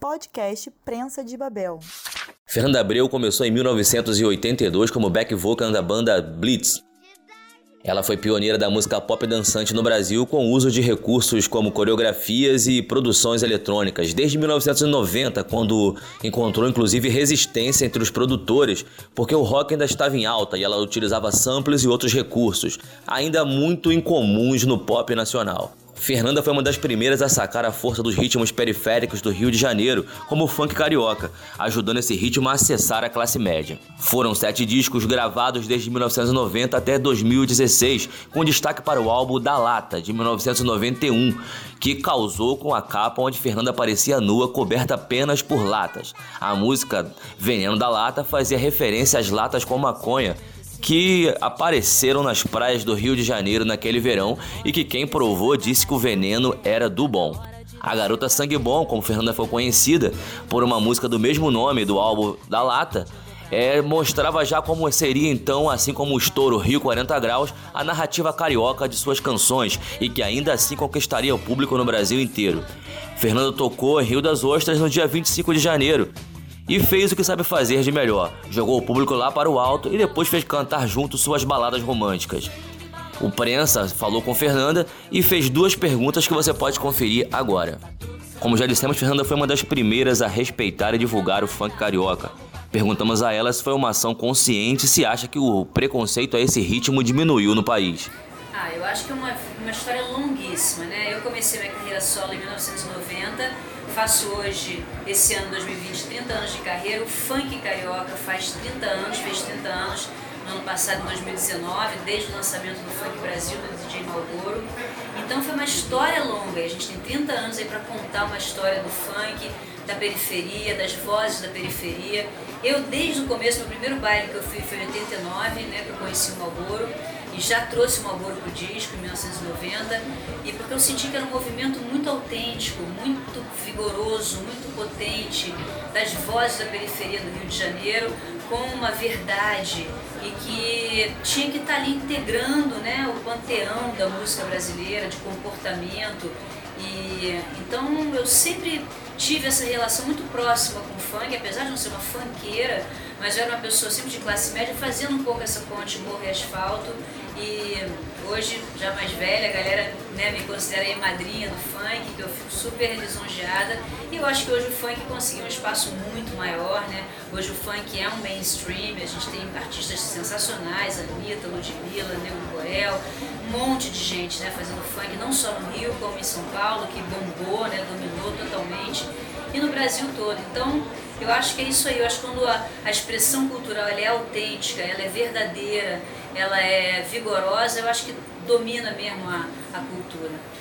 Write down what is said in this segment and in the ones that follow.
Podcast Prensa de Babel. Fernanda Abreu começou em 1982 como back vocal da banda Blitz, ela foi pioneira da música pop dançante no Brasil com o uso de recursos como coreografias e produções eletrônicas, desde 1990, quando encontrou inclusive resistência entre os produtores, porque o rock ainda estava em alta e ela utilizava samples e outros recursos, ainda muito incomuns no pop nacional. Fernanda foi uma das primeiras a sacar a força dos ritmos periféricos do Rio de Janeiro, como o funk carioca, ajudando esse ritmo a acessar a classe média. Foram sete discos gravados desde 1990 até 2016, com destaque para o álbum Da Lata, de 1991, que causou com a capa onde Fernanda aparecia nua, coberta apenas por latas. A música Veneno da Lata fazia referência às latas com maconha que apareceram nas praias do Rio de Janeiro naquele verão e que quem provou disse que o veneno era do bom. A garota Sangue Bom, como Fernanda foi conhecida por uma música do mesmo nome do álbum da Lata, é, mostrava já como seria então, assim como o estouro Rio 40 Graus, a narrativa carioca de suas canções e que ainda assim conquistaria o público no Brasil inteiro. Fernanda tocou em Rio das Ostras no dia 25 de janeiro e fez o que sabe fazer de melhor. Jogou o público lá para o alto e depois fez cantar junto suas baladas românticas. O Prensa falou com Fernanda e fez duas perguntas que você pode conferir agora. Como já dissemos, Fernanda foi uma das primeiras a respeitar e divulgar o funk carioca. Perguntamos a ela se foi uma ação consciente e se acha que o preconceito a esse ritmo diminuiu no país. Eu acho que é uma, uma história longuíssima, né? Eu comecei minha carreira solo em 1990, faço hoje, esse ano 2020, 30 anos de carreira. O funk carioca faz 30 anos, fez 30 anos no ano passado, em 2019, desde o lançamento do Funk Brasil, do DJ Malboro. Então foi uma história longa, a gente tem 30 anos aí para contar uma história do funk, da periferia, das vozes da periferia. Eu, desde o começo, meu primeiro baile que eu fui foi em 89, né, que eu conheci o Malboro já trouxe o Malboro pro disco em 1990 e porque eu senti que era um movimento muito autêntico, muito vigoroso, muito potente das vozes da periferia do Rio de Janeiro com uma verdade e que tinha que estar tá ali integrando né, o panteão da música brasileira, de comportamento. E, então eu sempre tive essa relação muito próxima com o funk, apesar de não ser uma funkeira, mas eu era uma pessoa sempre de classe média, fazendo um pouco essa ponte morro e asfalto e hoje, já mais velha, a galera né, me considera aí madrinha do funk, que eu fico super lisonjeada. E eu acho que hoje o funk conseguiu um espaço muito maior, né? Hoje o funk é um mainstream, a gente tem artistas sensacionais, Anitta, Ludmilla, Nego Borel, um monte de gente né, fazendo funk, não só no Rio, como em São Paulo, que bombou, né, dominou totalmente, e no Brasil todo. Então, eu acho que é isso aí, eu acho que quando a, a expressão cultural é autêntica, ela é verdadeira, ela é vigorosa, eu acho que domina mesmo a, a cultura.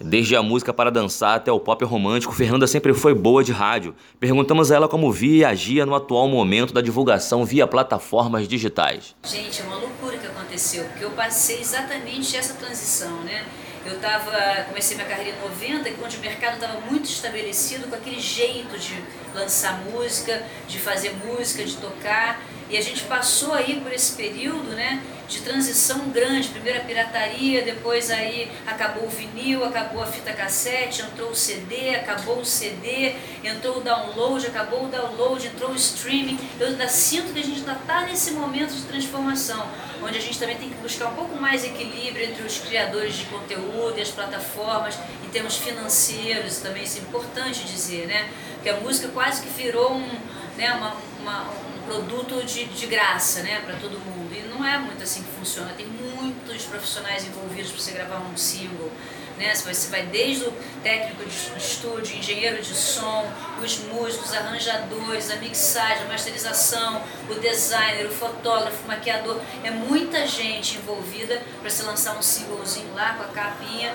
Desde a música para dançar até o pop romântico, Fernanda sempre foi boa de rádio. Perguntamos a ela como via e agia no atual momento da divulgação via plataformas digitais. Gente, é uma loucura que aconteceu, porque eu passei exatamente essa transição, né? Eu tava, comecei minha carreira em 90, onde o mercado estava muito estabelecido com aquele jeito de lançar música, de fazer música, de tocar. E a gente passou aí por esse período, né, de transição grande. Primeiro a pirataria, depois aí acabou o vinil, acabou a fita cassete, entrou o CD, acabou o CD, entrou o download, acabou o download, entrou o streaming. Eu ainda sinto que a gente ainda está nesse momento de transformação, onde a gente também tem que buscar um pouco mais equilíbrio entre os criadores de conteúdo e as plataformas, em termos financeiros também, isso é importante dizer, né? Porque a música quase que virou um, né, uma, uma produto de, de graça, né, para todo mundo. E não é muito assim que funciona. Tem muitos profissionais envolvidos para você gravar um single. Né? Você vai desde o técnico de estúdio, engenheiro de som, os músicos, arranjadores, a mixagem, a masterização, o designer, o fotógrafo, o maquiador. É muita gente envolvida para se lançar um singlezinho lá com a capinha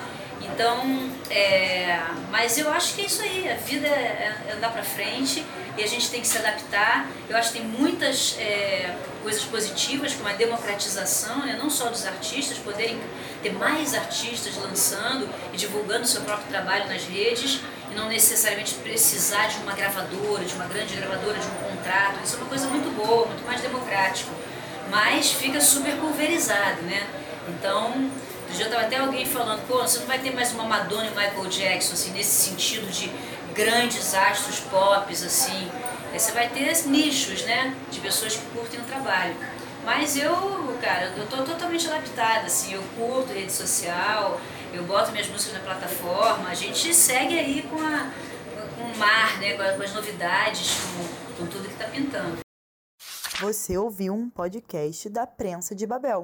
então, é, mas eu acho que é isso aí, a vida é, é andar para frente e a gente tem que se adaptar. Eu acho que tem muitas é, coisas positivas, como a democratização, né? não só dos artistas, poderem ter mais artistas lançando e divulgando seu próprio trabalho nas redes e não necessariamente precisar de uma gravadora, de uma grande gravadora, de um contrato. Isso é uma coisa muito boa, muito mais democrático, mas fica super pulverizado, né? Então, já estava até alguém falando, pô, você não vai ter mais uma Madonna e Michael Jackson, assim, nesse sentido de grandes astros pop, assim. Aí você vai ter nichos, né? De pessoas que curtem o trabalho. Mas eu, cara, eu tô totalmente adaptada, assim, eu curto rede social, eu boto minhas músicas na plataforma, a gente segue aí com, a, com o mar, né? Com, as novidades, com, com tudo que tá pintando. Você ouviu um podcast da Prensa de Babel.